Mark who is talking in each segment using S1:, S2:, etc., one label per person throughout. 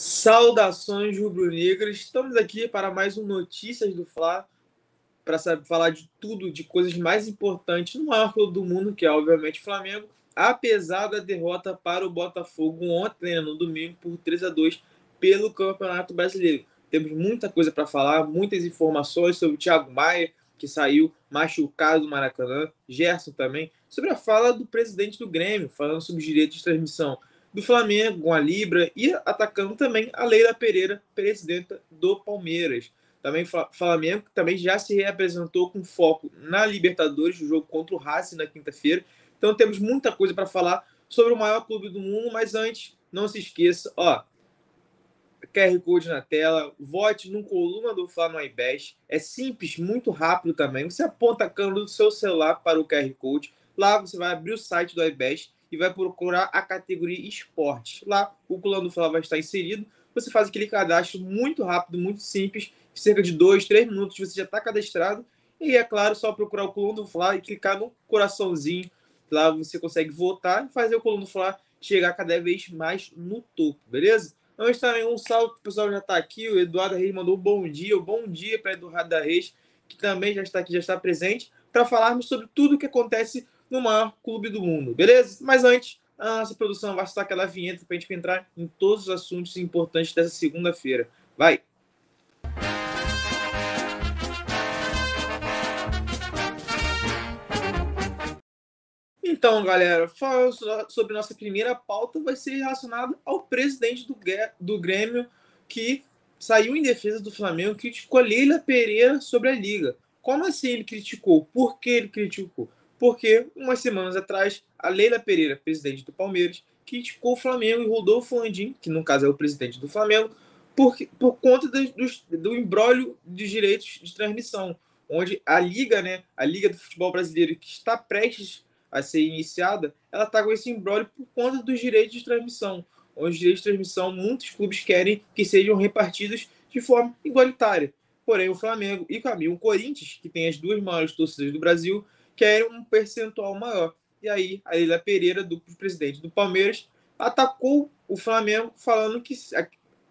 S1: Saudações rubro-negras. Estamos aqui para mais um Notícias do Fla, para falar de tudo, de coisas mais importantes no maior clube do mundo, que é obviamente o Flamengo, apesar da derrota para o Botafogo ontem, né, no domingo, por 3 a 2 pelo Campeonato Brasileiro. Temos muita coisa para falar, muitas informações sobre o Thiago Maia, que saiu machucado do Maracanã, Gerson também, sobre a fala do presidente do Grêmio, falando sobre os direitos de transmissão do Flamengo, com a Libra, e atacando também a Leila Pereira, presidenta do Palmeiras. Também Flamengo também já se reapresentou com foco na Libertadores, o jogo contra o Racing na quinta-feira. Então temos muita coisa para falar sobre o maior clube do mundo, mas antes, não se esqueça, ó, QR Code na tela, vote no coluna do Fla no. É simples, muito rápido também. Você aponta a câmera do seu celular para o QR Code. Lá você vai abrir o site do iBest e vai procurar a categoria esportes. Lá o Coluna do Fla vai estar inserido. Você faz aquele cadastro muito rápido, muito simples, cerca de dois, três minutos você já está cadastrado. E é claro, só procurar o Coluna do Fla e clicar no coraçãozinho. Lá você consegue votar e fazer o Coluna do Fla chegar cada vez mais no topo, beleza? Antes também um salve, o pessoal já está aqui. O Eduardo Reis mandou um bom dia. Um bom dia para Eduardo Reis, que também já está aqui, já está presente, para falarmos sobre tudo o que acontece no maior clube do mundo, beleza? Mas antes, a nossa produção vai estar aquela vinheta para a gente entrar em todos os assuntos importantes dessa segunda-feira. Vai! Então, galera, falando sobre nossa primeira pauta, vai ser relacionada ao presidente do, do Grêmio, que saiu em defesa do Flamengo, criticou Leila Pereira sobre a liga. Como assim ele criticou? Por que ele criticou? Porque umas semanas atrás a Leila Pereira, presidente do Palmeiras, criticou o Flamengo e Rodolfo Landim, que no caso é o presidente do Flamengo, por, por conta do, do, do embrólio de direitos de transmissão, onde a Liga, né, a Liga do Futebol Brasileiro, que está prestes a ser iniciada, ela está com esse embrólio por conta dos direitos de transmissão, onde os direitos de transmissão muitos clubes querem que sejam repartidos de forma igualitária. Porém, o Flamengo e o Corinthians, que tem as duas maiores torcidas do Brasil, querem um percentual maior. E aí, a Leila Pereira, do presidente do Palmeiras, atacou o Flamengo, falando que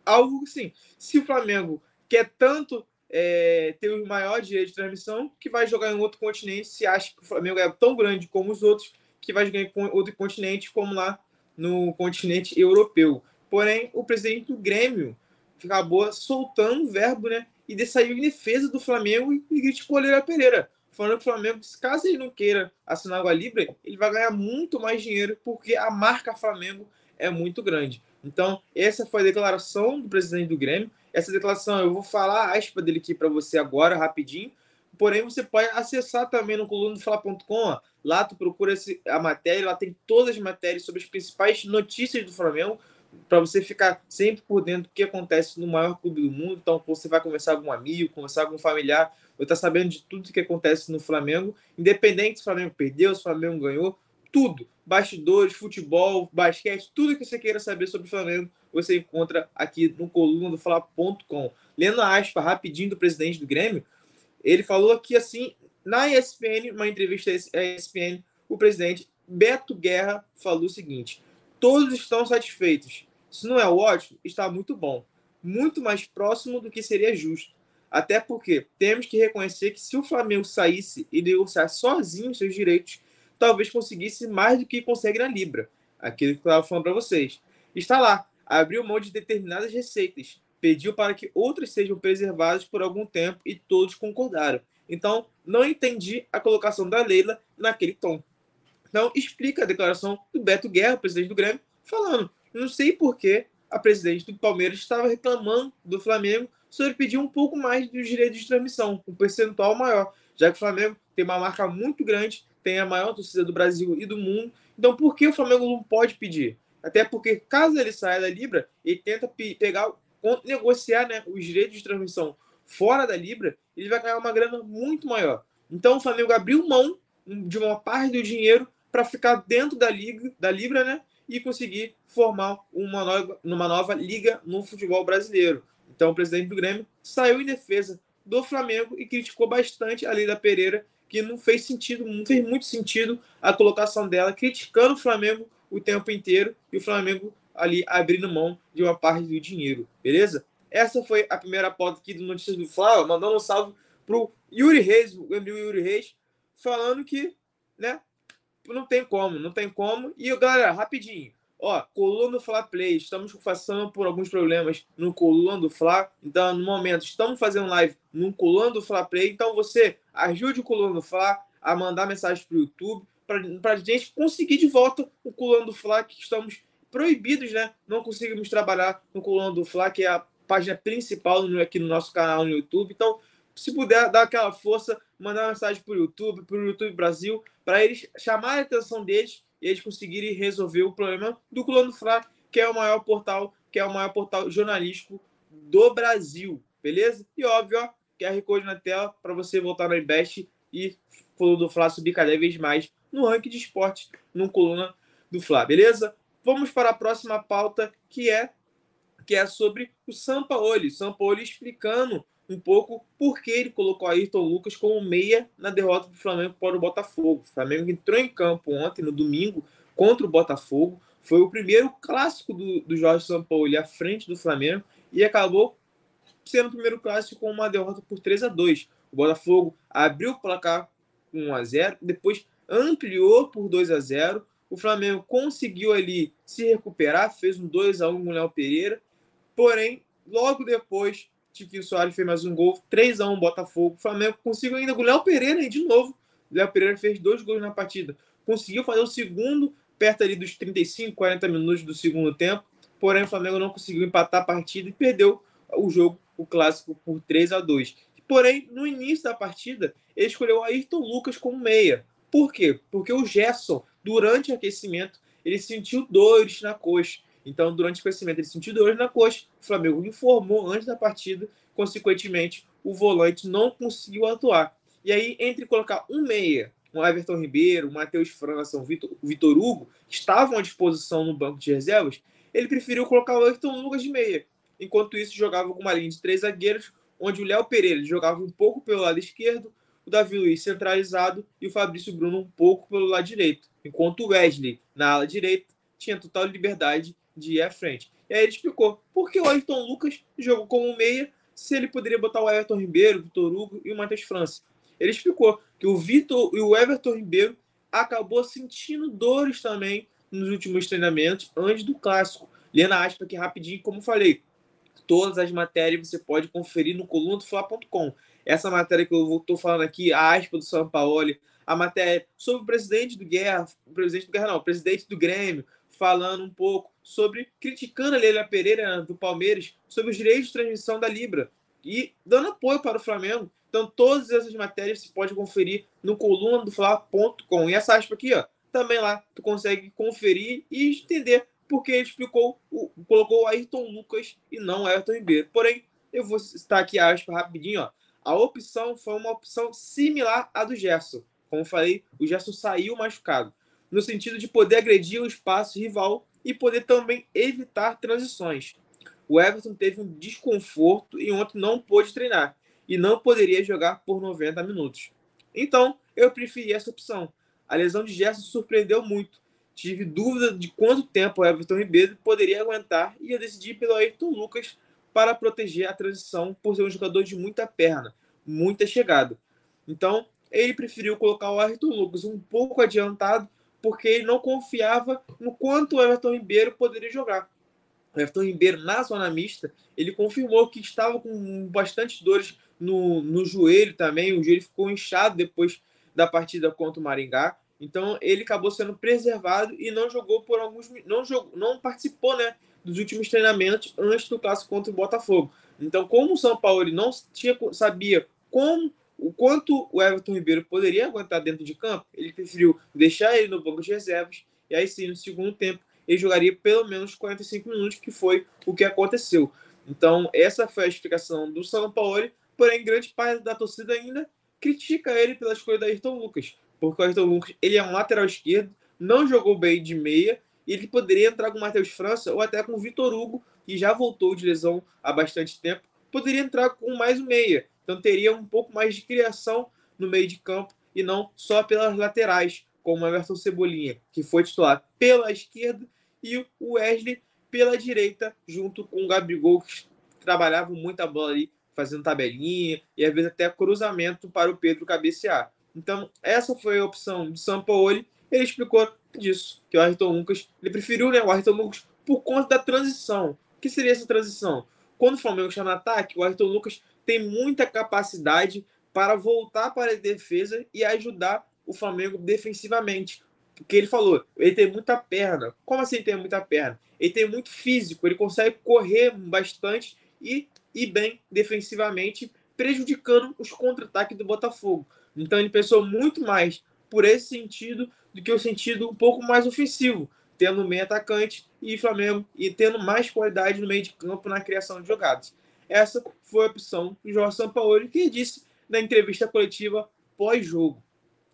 S1: algo assim, se o Flamengo quer tanto é, ter o maior direito de transmissão, que vai jogar em outro continente, se acha que o Flamengo é tão grande como os outros, que vai jogar em outro continente, como lá no continente europeu. Porém, o presidente do Grêmio acabou soltando o verbo, né? E saiu em defesa do Flamengo e criticou a Leila Pereira falando que o Flamengo, caso ele não queira assinar com a Libra, ele vai ganhar muito mais dinheiro porque a marca Flamengo é muito grande. Então, essa foi a declaração do presidente do Grêmio. Essa declaração eu vou falar a aspa dele aqui para você agora, rapidinho. Porém, você pode acessar também no coluna do Fala.com. Lá tu procura a matéria, lá tem todas as matérias sobre as principais notícias do Flamengo para você ficar sempre por dentro do que acontece no maior clube do mundo. Então, você vai conversar com um amigo, conversar com um familiar, vai estar sabendo de tudo que acontece no Flamengo, independente se o Flamengo perdeu, se o Flamengo ganhou, tudo. Bastidores, futebol, basquete, tudo que você queira saber sobre o Flamengo, você encontra aqui no coluna do Fala.com. Lendo a aspa rapidinho do presidente do Grêmio, ele falou aqui assim, na ESPN, uma entrevista à ESPN, o presidente Beto Guerra falou o seguinte: todos estão satisfeitos. Se não é ótimo, está muito bom. Muito mais próximo do que seria justo. Até porque temos que reconhecer que se o Flamengo saísse e negociar sozinho seus direitos, talvez conseguisse mais do que consegue na Libra. Aquilo que eu estava falando para vocês. Está lá, abriu mão de determinadas receitas. pediu para que outras sejam preservadas por algum tempo e todos concordaram. Então, não entendi a colocação da Leila naquele tom. Então, explica a declaração do Beto Guerra, presidente do Grêmio, falando: não sei por que a presidente do Palmeiras estava reclamando do Flamengo sobre pedir um pouco mais dos direitos de transmissão, um percentual maior, já que o Flamengo tem uma marca muito grande, tem a maior torcida do Brasil e do mundo. Então, por que o Flamengo não pode pedir? Até porque, caso ele saia da Libra, ele tenta pegar, negociar né, os direitos de transmissão fora da Libra, ele vai ganhar uma grana muito maior. Então, o Flamengo abriu mão de uma parte do dinheiro para ficar dentro da liga, da Libra, né? E conseguir formar uma nova, uma nova liga no futebol brasileiro. Então, o presidente do Grêmio saiu em defesa do Flamengo e criticou bastante a Leila Pereira, que não fez sentido, não fez muito sentido a colocação dela, criticando o Flamengo o tempo inteiro e o Flamengo ali abrindo mão de uma parte do dinheiro, beleza? Essa foi a primeira pauta aqui do Notícias do Flávio, mandando um salve pro Yuri Reis, o amigo Yuri Reis, falando que, né, não tem como, não tem como. E, galera, rapidinho, ó, coluna do Fla Play, estamos passando por alguns problemas no coluna do Fla, então, no momento, estamos fazendo live no coluna do Fla Play, então você ajude o coluna do Fla a mandar mensagem pro YouTube, para a gente conseguir de volta o coluna do Fla, que estamos proibidos, né? Não conseguimos trabalhar no coluna do Fla, que é a página principal aqui no nosso canal no YouTube. Então, se puder dar aquela força, mandar uma mensagem para o YouTube, para o YouTube Brasil, para eles chamarem a atenção deles e eles conseguirem resolver o problema do Coluna do Fla, que é o maior portal, que é o maior portal jornalístico do Brasil, beleza? E óbvio, ó, QR Code na tela para você voltar no Invest e Coluna do Fla subir cada vez mais no ranking de esporte no Coluna do Fla, beleza? Vamos para a próxima pauta, que é que é sobre o Sampaoli. Sampaoli explicando um pouco por que ele colocou Ayrton Lucas como meia na derrota do Flamengo para o Botafogo. O Flamengo entrou em campo ontem, no domingo, contra o Botafogo. Foi o primeiro clássico do, do Jorge Sampaoli à frente do Flamengo e acabou sendo o primeiro clássico com uma derrota por 3 a 2 O Botafogo abriu o placar com 1 a 0 depois ampliou por 2 a 0 O Flamengo conseguiu ali se recuperar, fez um 2 a 1 com o Léo Pereira Porém, logo depois, Tiquinho Soares fez mais um gol, 3 a 1 Botafogo. O Flamengo conseguiu ainda com o Léo Pereira e de novo. O Léo Pereira fez dois gols na partida. Conseguiu fazer o segundo perto ali dos 35, 40 minutos do segundo tempo. Porém, o Flamengo não conseguiu empatar a partida e perdeu o jogo, o clássico, por 3 a 2 Porém, no início da partida, ele escolheu Ayrton Lucas como meia. Por quê? Porque o Gerson, durante o aquecimento, ele sentiu dores na coxa. Então, durante o crescimento, ele sentiu dores na coxa. O Flamengo informou antes da partida, consequentemente, o volante não conseguiu atuar. E aí, entre colocar um meia, um Everton Ribeiro, o Matheus França, o Vitor, Vitor Hugo, que estavam à disposição no banco de reservas, ele preferiu colocar o Everton Lucas de meia. Enquanto isso, jogava com uma linha de três zagueiros, onde o Léo Pereira jogava um pouco pelo lado esquerdo, o Davi Luiz centralizado e o Fabrício Bruno um pouco pelo lado direito. Enquanto o Wesley, na ala direita, tinha total liberdade de ir à frente. E aí ele explicou por que o Ayrton Lucas jogou como meia se ele poderia botar o Everton Ribeiro, o Vitor Hugo e o Matheus França. Ele explicou que o Vitor e o Everton Ribeiro acabou sentindo dores também nos últimos treinamentos antes do clássico. Lendo a aspa aqui rapidinho, como falei, todas as matérias você pode conferir no coluna do Fla.com. Essa matéria que eu estou falando aqui, a aspa do São Paulo, a matéria sobre o presidente do Guerra, o presidente do Guerra não, o presidente do Grêmio, falando um pouco sobre criticando a Leila Pereira do Palmeiras sobre os direitos de transmissão da Libra e dando apoio para o Flamengo. Então, todas essas matérias você pode conferir no coluna do Fla.com. E essa aspa aqui, ó, também lá tu consegue conferir e entender porque ele explicou, o, colocou Ayrton Lucas e não Ayrton Ribeiro. Porém, eu vou citar aqui a aspa rapidinho, ó. A opção foi uma opção similar à do Gerson. Como falei, o Gerson saiu machucado no sentido de poder agredir o espaço rival e poder também evitar transições. O Everton teve um desconforto e ontem não pôde treinar e não poderia jogar por 90 minutos. Então, eu preferi essa opção. A lesão de Gerson surpreendeu muito. Tive dúvida de quanto tempo o Everton Ribeiro poderia aguentar e eu decidi pelo Ayrton Lucas para proteger a transição por ser um jogador de muita perna, muita chegada. Então, ele preferiu colocar o Ayrton Lucas um pouco adiantado porque ele não confiava no quanto o Everton Ribeiro poderia jogar. o Everton Ribeiro, na zona mista, ele confirmou que estava com bastante dores no, no joelho também. O joelho ficou inchado depois da partida contra o Maringá. Então ele acabou sendo preservado e não jogou por alguns não jogou, não participou, né, dos últimos treinamentos antes do clássico contra o Botafogo. Então, como o São Paulo não tinha sabia como o quanto o Everton Ribeiro poderia aguentar dentro de campo, ele preferiu deixar ele no banco de reservas e aí sim, no segundo tempo, ele jogaria pelo menos 45 minutos, que foi o que aconteceu. Então, essa foi a explicação do São Paulo, porém, grande parte da torcida ainda critica ele pela escolha da Ayrton Lucas, porque o Ayrton Lucas ele é um lateral esquerdo, não jogou bem de meia, e ele poderia entrar com o Matheus França ou até com o Vitor Hugo, que já voltou de lesão há bastante tempo, poderia entrar com mais um meia. Então teria um pouco mais de criação no meio de campo e não só pelas laterais, como o Everton Cebolinha, que foi titular pela esquerda, e o Wesley pela direita, junto com o Gabigol, que trabalhava muito a bola ali, fazendo tabelinha e às vezes até cruzamento para o Pedro cabecear. Então, essa foi a opção de São Paulo. Ele explicou disso, que o Ayrton Lucas, ele preferiu né, o Ayrton Lucas por conta da transição. O que seria essa transição? Quando o Flamengo está no ataque, o Ayrton Lucas tem muita capacidade para voltar para a defesa e ajudar o Flamengo defensivamente. Porque ele falou, ele tem muita perna. Como assim tem muita perna? Ele tem muito físico, ele consegue correr bastante e ir bem defensivamente, prejudicando os contra-ataques do Botafogo. Então ele pensou muito mais por esse sentido do que o sentido um pouco mais ofensivo, tendo meio atacante e Flamengo e tendo mais qualidade no meio de campo na criação de jogadas. Essa foi a opção do Jorge Sampaoli, que disse na entrevista coletiva pós-jogo.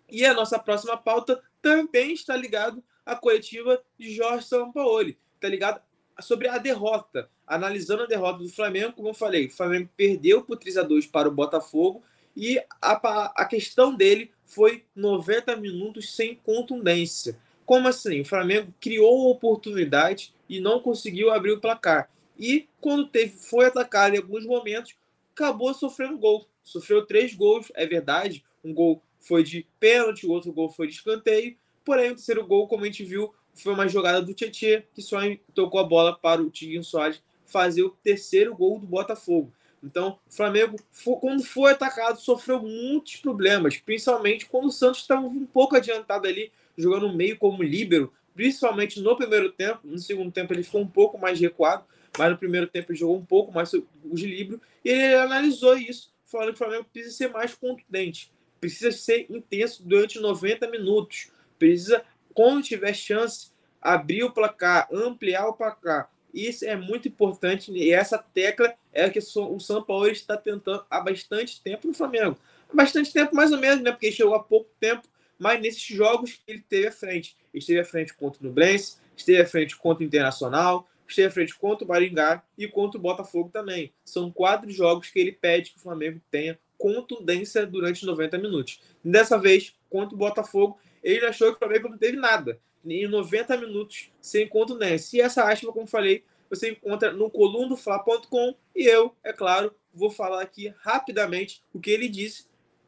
S1: E a nossa próxima pauta também está ligada à coletiva de Jorge Sampaoli. Está ligada sobre a derrota, analisando a derrota do Flamengo, como eu falei, o Flamengo perdeu por 3 a 2 para o Botafogo e a, a questão dele foi 90 minutos sem contundência. Como assim? O Flamengo criou oportunidade e não conseguiu abrir o placar. E quando teve, foi atacado em alguns momentos, acabou sofrendo gol. Sofreu três gols, é verdade. Um gol foi de pênalti, o outro gol foi de escanteio. Porém, o terceiro gol, como a gente viu, foi uma jogada do Tietchan, que só tocou a bola para o Tiguinho Soares fazer o terceiro gol do Botafogo. Então, o Flamengo, quando foi atacado, sofreu muitos problemas, principalmente quando o Santos estava um pouco adiantado ali, jogando meio como líbero, principalmente no primeiro tempo. No segundo tempo, ele ficou um pouco mais recuado, mas no primeiro tempo jogou um pouco mais o equilíbrio e ele analisou isso, falando que o Flamengo precisa ser mais contundente, precisa ser intenso durante 90 minutos, precisa, quando tiver chance, abrir o placar, ampliar o placar. Isso é muito importante e essa tecla é a que o São Paulo está tentando há bastante tempo no Flamengo. Bastante tempo, mais ou menos, né? Porque chegou há pouco tempo, mas nesses jogos ele teve à frente. Esteve à frente contra o Nublense, esteve à frente contra o Internacional, esteve à frente contra o Maringá e contra o Botafogo também. São quatro jogos que ele pede que o Flamengo tenha contundência durante 90 minutos. Dessa vez, contra o Botafogo, ele achou que o Flamengo não teve nada. Em 90 minutos sem contundência. E essa aspa, como falei, você encontra no colundofla.com e eu, é claro, vou falar aqui rapidamente o que ele disse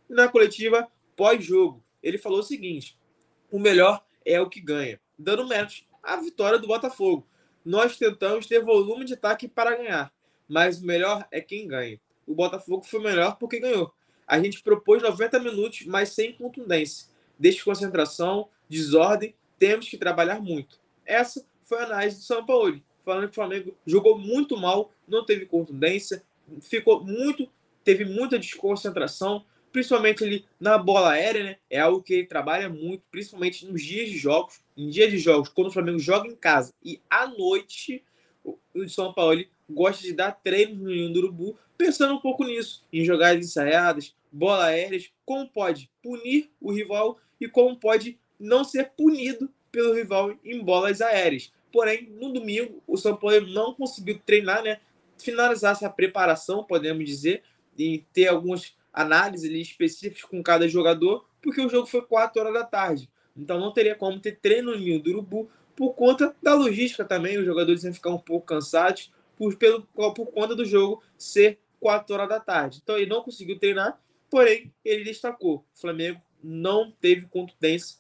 S1: na coletiva pós-jogo. Ele falou o seguinte: o melhor é o que ganha, dando menos a vitória do Botafogo. Nós tentamos ter volume de ataque para ganhar, mas o melhor é quem ganha. O Botafogo foi melhor porque ganhou. A gente propôs 90 minutos, mas sem contundência. Desconcentração, desordem, temos que trabalhar muito. Essa foi a análise do São Paulo, falando que o Flamengo jogou muito mal, não teve contundência, ficou muito, teve muita desconcentração, principalmente ali na bola aérea, né? É algo que ele trabalha muito, principalmente nos dias de jogos. Em dias de jogos, quando o Flamengo joga em casa e à noite, o São Paulo gosta de dar treinos no Ninho do Urubu, pensando um pouco nisso, em jogadas ensaiadas, bola aéreas, como pode punir o rival e como pode não ser punido pelo rival em bolas aéreas. Porém, no domingo, o São Paulo não conseguiu treinar, né? Finalizar essa preparação, podemos dizer, e ter algumas análise ali específicas com cada jogador, porque o jogo foi 4 horas da tarde. Então não teria como ter treino nenhum do Urubu por conta da logística também. Os jogadores iam ficar um pouco cansados por, pelo, por conta do jogo ser 4 horas da tarde. Então ele não conseguiu treinar, porém ele destacou. O Flamengo não teve contundência,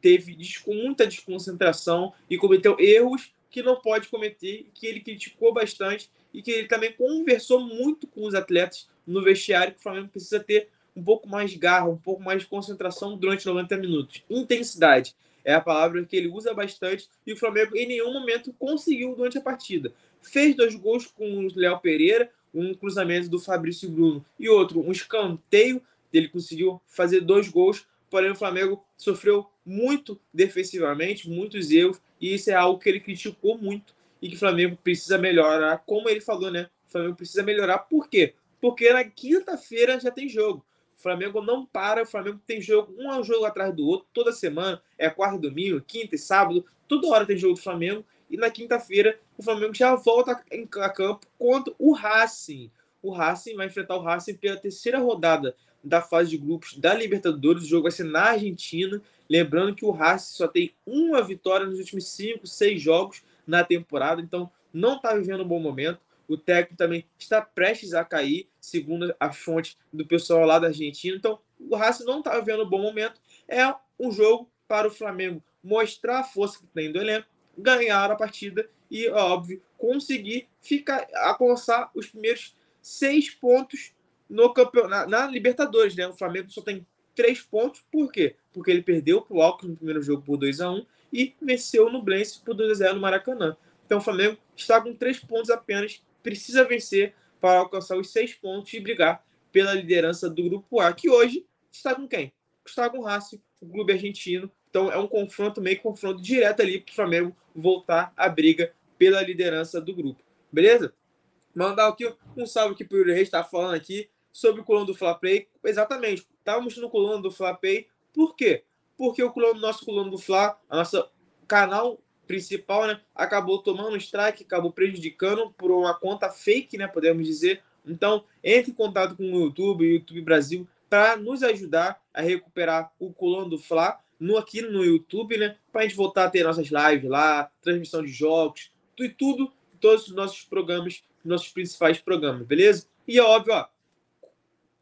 S1: teve muita desconcentração e cometeu erros que não pode cometer, que ele criticou bastante e que ele também conversou muito com os atletas no vestiário que o Flamengo precisa ter um pouco mais de garra, um pouco mais de concentração durante 90 minutos. Intensidade é a palavra que ele usa bastante e o Flamengo em nenhum momento conseguiu durante a partida. Fez dois gols com o Léo Pereira, um cruzamento do Fabrício Bruno e outro, um escanteio. Ele conseguiu fazer dois gols, porém o Flamengo sofreu muito defensivamente, muitos erros, e isso é algo que ele criticou muito e que o Flamengo precisa melhorar. Como ele falou, né? O Flamengo precisa melhorar. Por quê? Porque na quinta-feira já tem jogo. Flamengo não para, o Flamengo tem jogo, um jogo atrás do outro, toda semana, é quarta domingo, quinta e sábado, toda hora tem jogo do Flamengo, e na quinta-feira o Flamengo já volta a campo contra o Racing. O Racing vai enfrentar o Racing pela terceira rodada da fase de grupos da Libertadores. O jogo vai ser na Argentina. Lembrando que o Racing só tem uma vitória nos últimos cinco, seis jogos na temporada, então não está vivendo um bom momento. O técnico também está prestes a cair, segundo a fonte do pessoal lá da Argentina. Então, o Racing não está vivendo um bom momento. É um jogo para o Flamengo mostrar a força que tem do elenco, ganhar a partida e, óbvio, conseguir ficar alcançar os primeiros seis pontos no campeonato, na, na Libertadores. Né? O Flamengo só tem três pontos. Por quê? Porque ele perdeu para o Alckmin no primeiro jogo por 2 a 1 e venceu no Blense por 2 a 0 no Maracanã. Então o Flamengo está com três pontos apenas, precisa vencer para alcançar os seis pontos e brigar pela liderança do Grupo A, que hoje está com quem? Está com o Racing, o clube argentino. Então é um confronto, meio confronto direto ali para o Flamengo voltar à briga pela liderança do grupo. Beleza? Mandar aqui um salve para o Yuri Reis, está falando aqui sobre o coluna do Fla Play. Exatamente, estávamos no coluna do Fla Play. Por quê? Porque o coluna, nosso coluna do Fla, a nossa canal principal, né, acabou tomando strike, acabou prejudicando por uma conta fake, né, podemos dizer. Então, entre em contato com o YouTube, YouTube Brasil, para nos ajudar a recuperar o coluna do Fla no, aqui no YouTube, né, para a gente voltar a ter nossas lives lá, transmissão de jogos, e tudo, todos os nossos programas, nossos principais programas, beleza? E é óbvio, ó,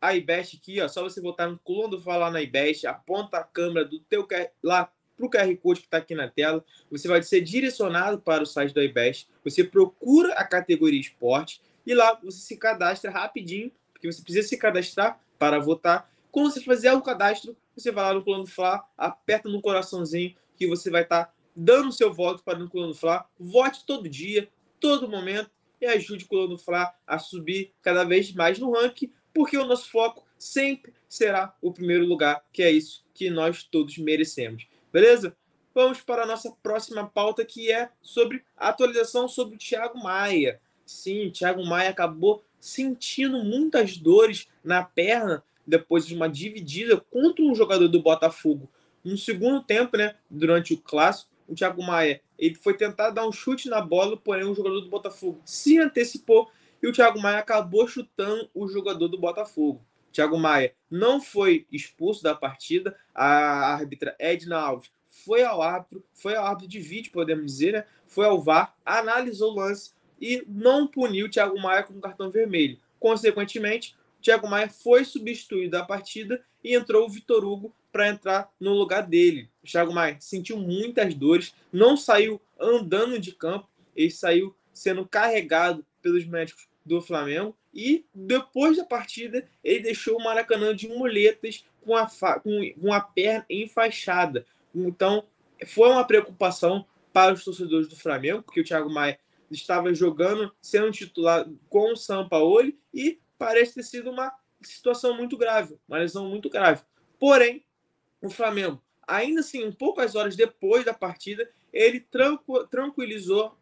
S1: a iBest aqui, ó, só você voltar no coluna do Fla lá na iBest, aponta a câmera do teu lá para o QR Code que está aqui na tela. Você vai ser direcionado para o site da iBest. Você procura a categoria esporte e lá você se cadastra rapidinho, porque você precisa se cadastrar para votar. Quando você fizer o cadastro, você vai lá no Plano Fla, aperta no coraçãozinho que você vai estar tá dando seu voto para o Plano Fla. Vote todo dia, todo momento e ajude o Plano Fla a subir cada vez mais no ranking, porque o nosso foco sempre será o primeiro lugar, que é isso que nós todos merecemos. Beleza? Vamos para a nossa próxima pauta, que é sobre a atualização sobre o Thiago Maia. Sim, Thiago Maia acabou sentindo muitas dores na perna depois de uma dividida contra um jogador do Botafogo. No segundo tempo, né, durante o clássico, o Thiago Maia ele foi tentar dar um chute na bola, porém o jogador do Botafogo se antecipou e o Thiago Maia acabou chutando o jogador do Botafogo. Thiago Maia não foi expulso da partida. A árbitra Edna Alves foi ao árbitro, foi ao árbitro de vídeo, podemos dizer, né? Foi ao VAR, analisou o lance e não puniu o Thiago Maia com cartão vermelho. Consequentemente, o Thiago Maia foi substituído da partida e entrou o Vitor Hugo para entrar no lugar dele. O Thiago Maia sentiu muitas dores, não saiu andando de campo, ele saiu sendo carregado pelos médicos do Flamengo. E depois da partida, ele deixou o Maracanã de muletas com a, com, com a perna enfaixada. Então, foi uma preocupação para os torcedores do Flamengo, porque o Thiago Maia estava jogando, sendo titular com o Sampaoli, e parece ter sido uma situação muito grave, uma lesão muito grave. Porém, o Flamengo, ainda assim, um poucas horas depois da partida, ele tranquilizou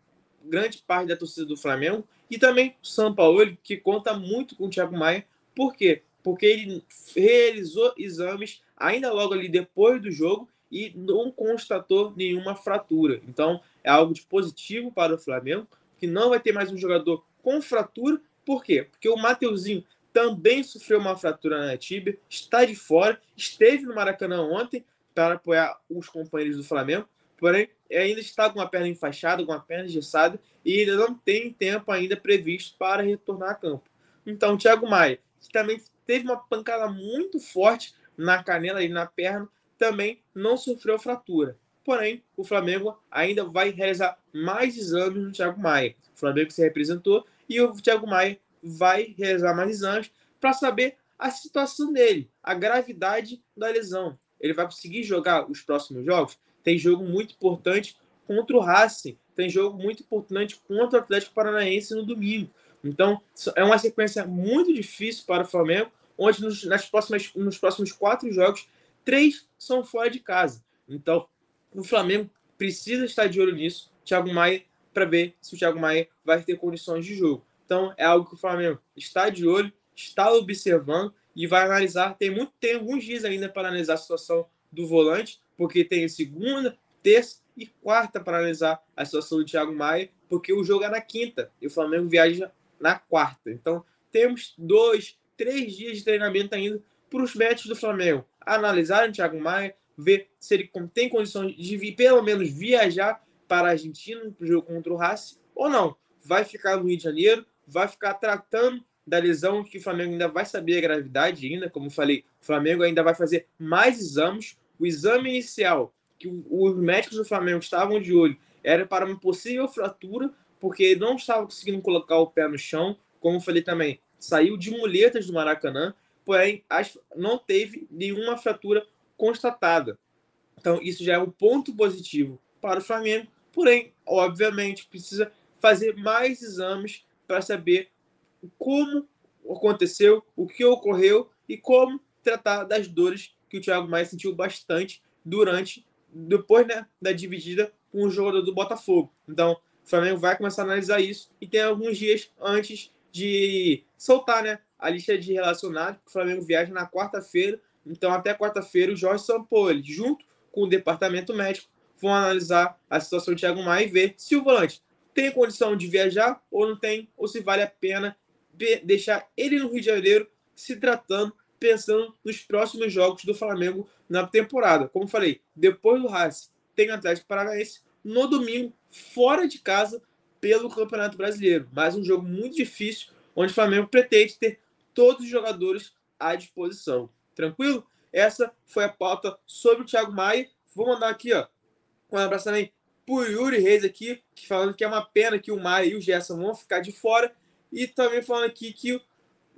S1: grande parte da torcida do Flamengo e também o São Paulo, que conta muito com o Thiago Maia. Por quê? Porque ele realizou exames ainda logo ali depois do jogo e não constatou nenhuma fratura. Então, é algo de positivo para o Flamengo, que não vai ter mais um jogador com fratura. Por quê? Porque o Mateuzinho também sofreu uma fratura na tibia, está de fora, esteve no Maracanã ontem para apoiar os companheiros do Flamengo, porém ainda está com a perna enfaixada, com a perna engessada e ainda não tem tempo ainda previsto para retornar a campo. Então, Thiago Maia, que também teve uma pancada muito forte na canela e na perna, também não sofreu fratura. porém o Flamengo ainda vai realizar mais exames no Thiago Maia. O Flamengo se representou e o Thiago Maia vai realizar mais exames para saber a situação dele, a gravidade da lesão. Ele vai conseguir jogar os próximos jogos? Tem jogo muito importante contra o Racing, tem jogo muito importante contra o Atlético Paranaense no domingo. Então, é uma sequência muito difícil para o Flamengo, onde nos, nas próximas, nos próximos quatro jogos, três são fora de casa. Então, o Flamengo precisa estar de olho nisso, Thiago Maia, para ver se o Thiago Maia vai ter condições de jogo. Então, é algo que o Flamengo está de olho, está observando e vai analisar. Tem muito tem alguns dias ainda para analisar a situação do volante, porque tem segunda, terça e quarta para analisar a situação do Thiago Maia, porque o jogo é na quinta e o Flamengo viaja na quarta. Então, temos dois, três dias de treinamento ainda para os médicos do Flamengo analisarem o Thiago Maia, ver se ele tem condições de pelo menos viajar para a Argentina para o jogo contra o Racing ou não. Vai ficar no Rio de Janeiro, vai ficar tratando da lesão que o Flamengo ainda vai saber a gravidade ainda, como falei, o Flamengo ainda vai fazer mais exames. O exame inicial que os médicos do Flamengo estavam de olho era para uma possível fratura, porque não estava conseguindo colocar o pé no chão, como falei também, saiu de muletas do Maracanã, porém não teve nenhuma fratura constatada. Então isso já é um ponto positivo para o Flamengo, porém, obviamente, precisa fazer mais exames para saber como aconteceu, o que ocorreu e como tratar das dores que o Thiago Maia sentiu bastante durante, depois né, da dividida com o jogador do Botafogo. Então, o Flamengo vai começar a analisar isso e tem alguns dias antes de soltar né, a lista de relacionados, o Flamengo viaja na quarta-feira. Então, até quarta-feira, o Jorge Sampaoli, junto com o departamento médico, vão analisar a situação do Thiago Maia e ver se o volante tem condição de viajar ou não tem, ou se vale a pena deixar ele no Rio de Janeiro se tratando, pensando nos próximos jogos do Flamengo na temporada. Como falei, depois do Racing tem Atlético Paranaense no domingo, fora de casa, pelo Campeonato Brasileiro. Mais um jogo muito difícil, onde o Flamengo pretende ter todos os jogadores à disposição. Tranquilo? Essa foi a pauta sobre o Thiago Maia. Vou mandar aqui, ó, um abraço também pro Yuri Reis aqui, falando que é uma pena que o Maia e o Gerson vão ficar de fora e também falando aqui que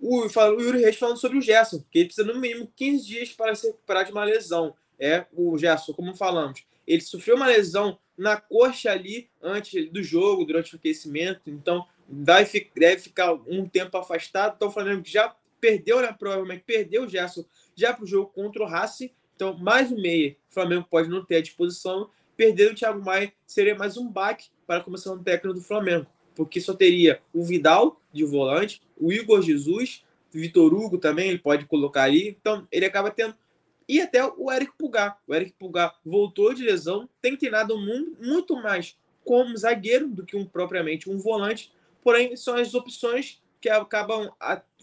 S1: o, o, Yuri Reis falando sobre o Gerson, que ele precisa no mínimo 15 dias para se recuperar de uma lesão. É o Gerson, como falamos. Ele sofreu uma lesão na coxa ali antes do jogo, durante o aquecimento, então deve, deve ficar um tempo afastado. Então o Flamengo já perdeu, né? Provavelmente perdeu o Gerson já para o jogo contra o Racing. Então, mais um meia, o Flamengo pode não ter à disposição. Perder o Thiago Maia seria mais um baque para a comissão técnica do Flamengo porque só teria o Vidal de volante, o Igor Jesus, Vitor Hugo também, ele pode colocar ali. Então, ele acaba tendo. E até o Eric Pulgar. O Eric Pulgar voltou de lesão, tem treinado muito mais como zagueiro do que um, propriamente um volante. Porém, são as opções que acabam.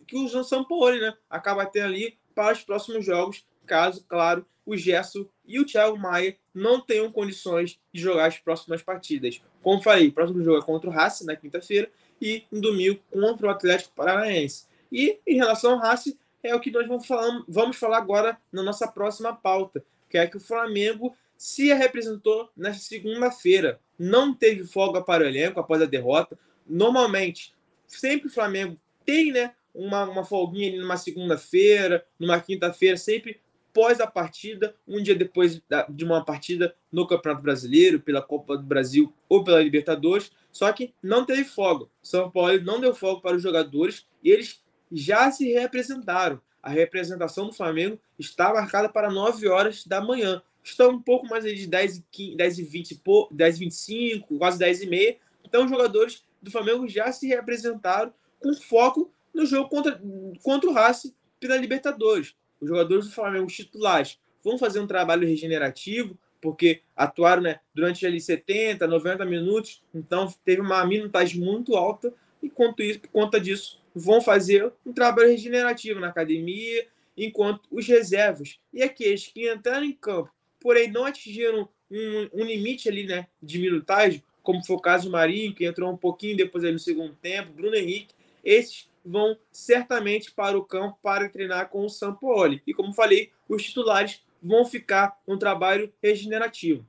S1: que o São Paulo né, acaba tendo ali para os próximos jogos, caso, claro, o Gerson e o Thiago Maia não tenham condições de jogar as próximas partidas. Como falei, o próximo jogo é contra o Racing na quinta-feira e no domingo contra o Atlético Paranaense. E em relação ao Racing, é o que nós vamos falar, vamos falar agora na nossa próxima pauta, que é que o Flamengo se representou nesta segunda-feira. Não teve folga para o elenco após a derrota. Normalmente, sempre o Flamengo tem né, uma, uma folguinha ali numa segunda-feira, numa quinta-feira, sempre pós a partida, um dia depois de uma partida no Campeonato Brasileiro, pela Copa do Brasil ou pela Libertadores, só que não teve fogo. São Paulo não deu fogo para os jogadores e eles já se representaram. A representação do Flamengo está marcada para 9 horas da manhã. Estão um pouco mais de 10 e, 10 e 20, 10 e 25, quase 10 e meia. Então os jogadores do Flamengo já se representaram com foco no jogo contra, contra o Racing pela Libertadores os jogadores do Flamengo titulares vão fazer um trabalho regenerativo, porque atuaram né, durante ali 70, 90 minutos, então teve uma minutagem muito alta, e quanto isso, por conta disso, vão fazer um trabalho regenerativo na academia, enquanto os reservas e aqueles que entraram em campo, porém não atingiram um, um limite ali né, de minutagem, como foi o caso do Marinho, que entrou um pouquinho depois ali no segundo tempo, Bruno Henrique, esses vão certamente para o campo para treinar com o Sampaoli. E como falei, os titulares vão ficar um trabalho regenerativo.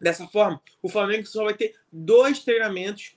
S1: Dessa forma, o Flamengo só vai ter dois treinamentos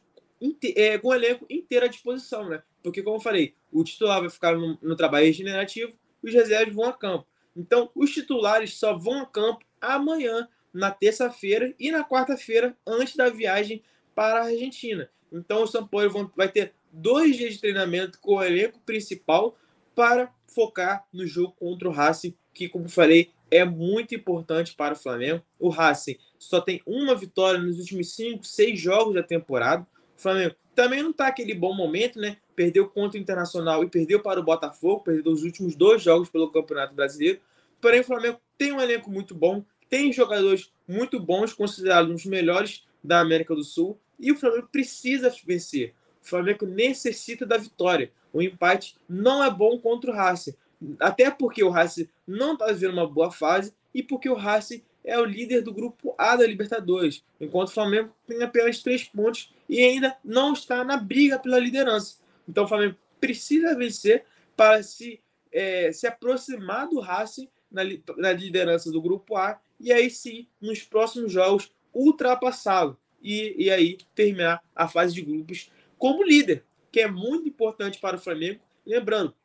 S1: é, com o elenco inteiro à disposição, né? Porque, como eu falei, o titular vai ficar no, no trabalho regenerativo e os reservas vão a campo. Então, os titulares só vão a campo amanhã, na terça-feira e na quarta-feira, antes da viagem para a Argentina. Então, o São Paulo vai ter dois dias de treinamento com o elenco principal para focar no jogo contra o Racing, que, como falei, é muito importante para o Flamengo. O Racing só tem uma vitória nos últimos cinco, seis jogos da temporada. O Flamengo também não está aquele bom momento, né? Perdeu contra o Internacional e perdeu para o Botafogo, perdeu os últimos dois jogos pelo Campeonato Brasileiro. Porém, o Flamengo tem um elenco muito bom, tem jogadores muito bons, considerados os melhores da América do Sul, e o Flamengo precisa vencer. O Flamengo necessita da vitória. O empate não é bom contra o Racing, até porque o Racing não está vivendo uma boa fase e porque o Racing é o líder do grupo A da Libertadores, enquanto o Flamengo tem apenas três pontos e ainda não está na briga pela liderança. Então o Flamengo precisa vencer para se, é, se aproximar do Racing na, na liderança do grupo A e aí sim, nos próximos jogos, ultrapassá-lo e, e aí terminar a fase de grupos como líder, que é muito importante para o Flamengo. Lembrando,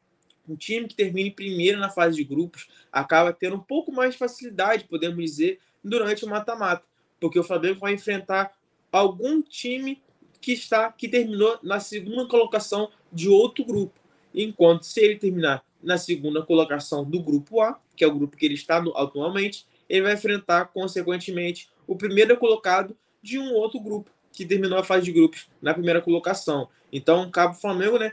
S1: um time que termine primeiro na fase de grupos acaba tendo um pouco mais de facilidade, podemos dizer, durante o mata-mata, porque o Flamengo vai enfrentar algum time que está que terminou na segunda colocação de outro grupo. Enquanto se ele terminar na segunda colocação do grupo A, que é o grupo que ele está no, atualmente, ele vai enfrentar, consequentemente, o primeiro colocado de um outro grupo que terminou a fase de grupos na primeira colocação. Então, Cabo Flamengo, né,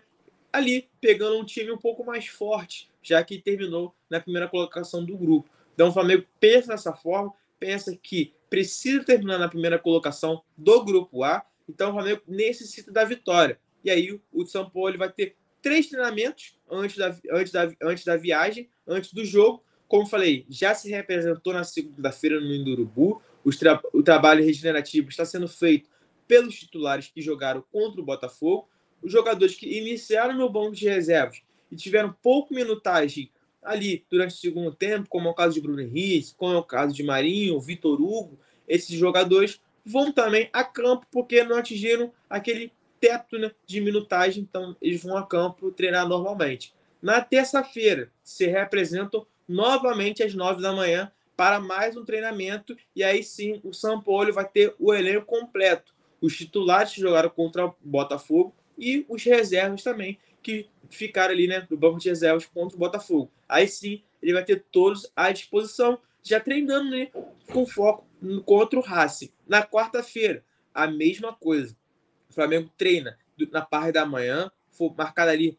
S1: ali pegando um time um pouco mais forte, já que terminou na primeira colocação do grupo. Então, o Flamengo pensa dessa forma, pensa que precisa terminar na primeira colocação do grupo A, então o Flamengo necessita da vitória. E aí o São Paulo vai ter três treinamentos antes da, antes da, antes da viagem, antes do jogo, como falei, já se representou na segunda-feira no Indurubu. Tra o trabalho regenerativo está sendo feito pelos titulares que jogaram contra o Botafogo. Os jogadores que iniciaram no banco de reservas e tiveram pouco minutagem ali durante o segundo tempo, como é o caso de Bruno Henrique, como é o caso de Marinho, Vitor Hugo, esses jogadores vão também a campo porque não atingiram aquele teto né, de minutagem, então eles vão a campo treinar normalmente. Na terça-feira, se representam novamente às nove da manhã para mais um treinamento. E aí sim, o São Paulo vai ter o elenco completo. Os titulares que jogaram contra o Botafogo e os reservas também, que ficaram ali né, no banco de reservas contra o Botafogo. Aí sim, ele vai ter todos à disposição, já treinando né, com foco contra o Racing. Na quarta-feira, a mesma coisa. O Flamengo treina na parte da manhã, foi marcado ali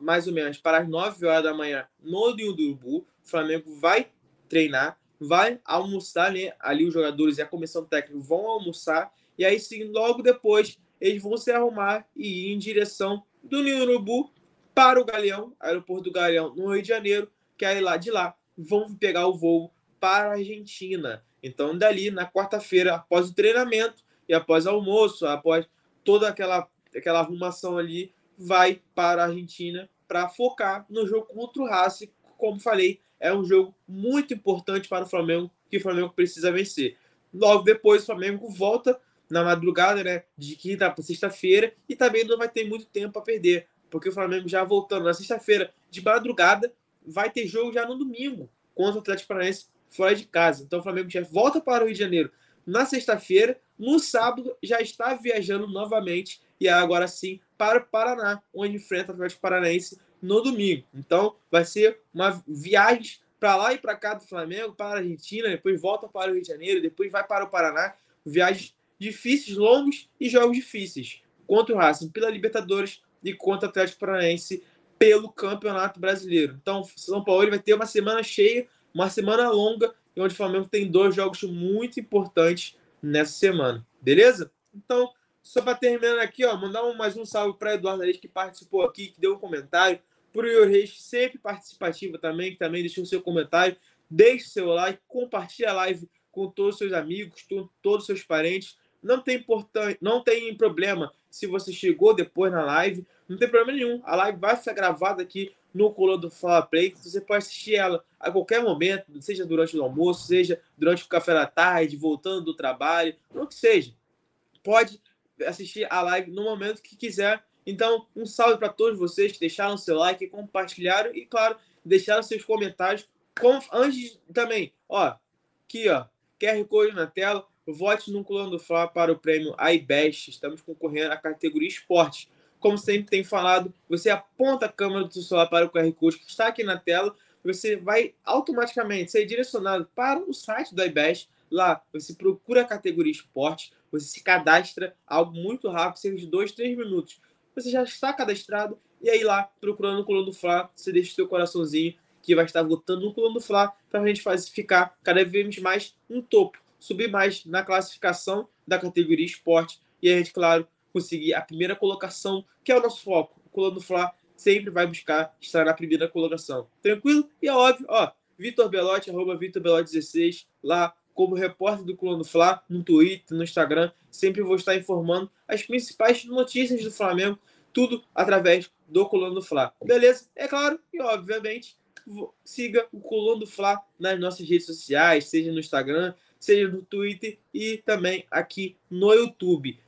S1: mais ou menos para as 9 horas da manhã no Rio do Urubu. O Flamengo vai treinar, vai almoçar, né? Ali os jogadores e a comissão técnica vão almoçar e aí sim, logo depois eles vão se arrumar e ir em direção do Ninho Urubu para o Galeão, aeroporto do Galeão, no Rio de Janeiro, que aí lá de lá vão pegar o voo para a Argentina. Então, dali, na quarta-feira, após o treinamento e após o almoço, após toda aquela, aquela arrumação ali, vai para a Argentina para focar no jogo contra o Racing, como falei, é um jogo muito importante para o Flamengo, que o Flamengo precisa vencer. Logo depois, o Flamengo volta na madrugada, né, de quinta para sexta-feira, e também não vai ter muito tempo para perder, porque o Flamengo já voltando na sexta-feira de madrugada, vai ter jogo já no domingo contra o Atlético Paranaense fora de casa. Então o Flamengo já volta para o Rio de Janeiro na sexta-feira, no sábado já está viajando novamente e agora sim para o Paraná, onde enfrenta o Atlético Paranaense no domingo. Então, vai ser uma viagem para lá e para cá do Flamengo, para a Argentina, depois volta para o Rio de Janeiro, depois vai para o Paraná. Viagens difíceis, longos e jogos difíceis. Contra o Racing pela Libertadores e contra o Atlético Paranaense pelo Campeonato Brasileiro. Então, São Paulo vai ter uma semana cheia, uma semana longa, onde o Flamengo tem dois jogos muito importantes nessa semana. Beleza? Então, só para terminar aqui, ó, mandar um, mais um salve para Eduardo Reis, que participou aqui, que deu um comentário por Yuri Reis, sempre participativa também, que também deixou o seu comentário. Deixe seu like, compartilhe a live com todos os seus amigos, com todos os seus parentes. Não tem, importan não tem problema se você chegou depois na live, não tem problema nenhum. A live vai ser gravada aqui no Coluna do Fala Play. Você pode assistir ela a qualquer momento, seja durante o almoço, seja durante o café da tarde, voltando do trabalho, o que seja. Pode assistir a live no momento que quiser. Então, um salve para todos vocês que deixaram seu like, compartilharam e, claro, deixaram seus comentários. Com, antes também, ó, aqui, ó, QR Code na tela. Vote no Coluna do Fla para o prêmio iBest. Estamos concorrendo à categoria esporte. Como sempre tem falado, você aponta a câmera do seu celular para o QR Code que está aqui na tela. Você vai automaticamente ser direcionado para o site do iBest. Lá você procura a categoria esporte, você se cadastra, algo muito rápido, cerca de 2, 3 minutos. Você já está cadastrado e aí lá, procurando o Coluna do Fla, você deixa o seu coraçãozinho que vai estar votando no Coluna do Fla para a gente fazer, ficar cada vez mais no topo subir mais na classificação da categoria esporte e a gente, claro, conseguir a primeira colocação, que é o nosso foco. O Colando Fla sempre vai buscar estar na primeira colocação. Tranquilo? E é óbvio, ó, Vitor Belotti, arroba Vitor Belotti 16, lá como repórter do Colando Fla, no Twitter, no Instagram, sempre vou estar informando as principais notícias do Flamengo, tudo através do Colando Fla. Beleza? É claro, e obviamente, siga o Colando Fla nas nossas redes sociais, seja no Instagram, seja no Twitter e também aqui no YouTube.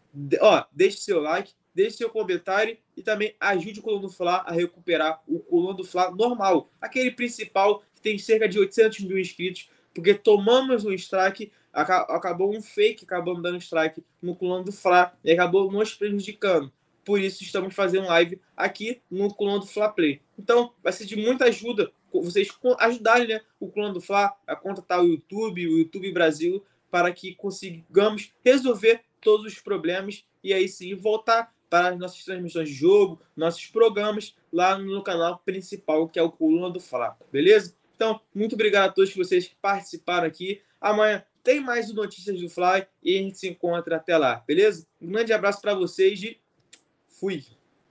S1: Ó, deixe seu like, deixe seu comentário e também ajude o Coluna do Fla a recuperar o Coluna do Fla normal, aquele principal que tem cerca de 800 mil inscritos, porque tomamos um strike, acabou um fake, acabamos dando strike no Coluna do Fla e acabou nos prejudicando. Por isso estamos fazendo live aqui no Coluna do Fla Play. Então vai ser de muita ajuda vocês ajudarem né, o clã do Fla a contratar o YouTube, o YouTube Brasil, para que consigamos resolver todos os problemas e aí sim voltar para as nossas transmissões de jogo, nossos programas lá no canal principal, que é o Coluna do Fla, beleza? Então, muito obrigado a todos vocês que participaram aqui. Amanhã tem mais Notícias do Fly e a gente se encontra até lá, beleza? Um grande abraço para vocês e fui!